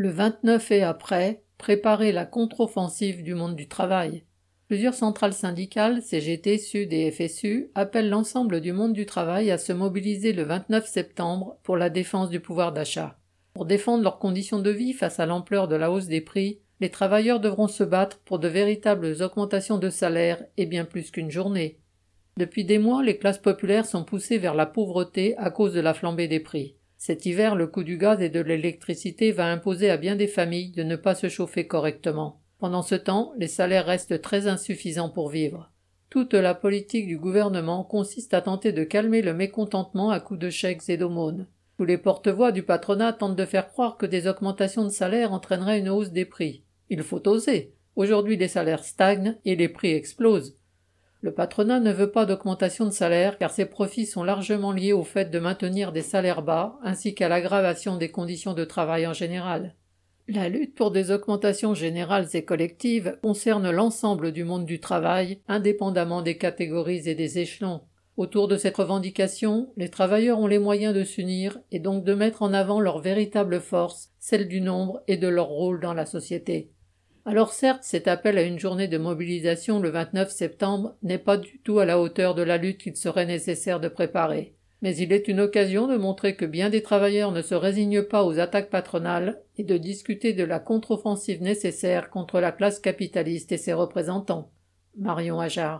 Le 29 et après, préparer la contre-offensive du monde du travail. Plusieurs centrales syndicales, CGT, Sud et FSU, appellent l'ensemble du monde du travail à se mobiliser le 29 septembre pour la défense du pouvoir d'achat. Pour défendre leurs conditions de vie face à l'ampleur de la hausse des prix, les travailleurs devront se battre pour de véritables augmentations de salaire et bien plus qu'une journée. Depuis des mois, les classes populaires sont poussées vers la pauvreté à cause de la flambée des prix. Cet hiver, le coût du gaz et de l'électricité va imposer à bien des familles de ne pas se chauffer correctement. Pendant ce temps, les salaires restent très insuffisants pour vivre. Toute la politique du gouvernement consiste à tenter de calmer le mécontentement à coups de chèques et d'aumônes. Tous les porte-voix du patronat tentent de faire croire que des augmentations de salaire entraîneraient une hausse des prix. Il faut oser. Aujourd'hui les salaires stagnent et les prix explosent. Le patronat ne veut pas d'augmentation de salaire car ses profits sont largement liés au fait de maintenir des salaires bas ainsi qu'à l'aggravation des conditions de travail en général. La lutte pour des augmentations générales et collectives concerne l'ensemble du monde du travail, indépendamment des catégories et des échelons. Autour de cette revendication, les travailleurs ont les moyens de s'unir et donc de mettre en avant leur véritable force, celle du nombre et de leur rôle dans la société. Alors certes, cet appel à une journée de mobilisation le 29 septembre n'est pas du tout à la hauteur de la lutte qu'il serait nécessaire de préparer mais il est une occasion de montrer que bien des travailleurs ne se résignent pas aux attaques patronales et de discuter de la contre-offensive nécessaire contre la classe capitaliste et ses représentants. Marion Ajar.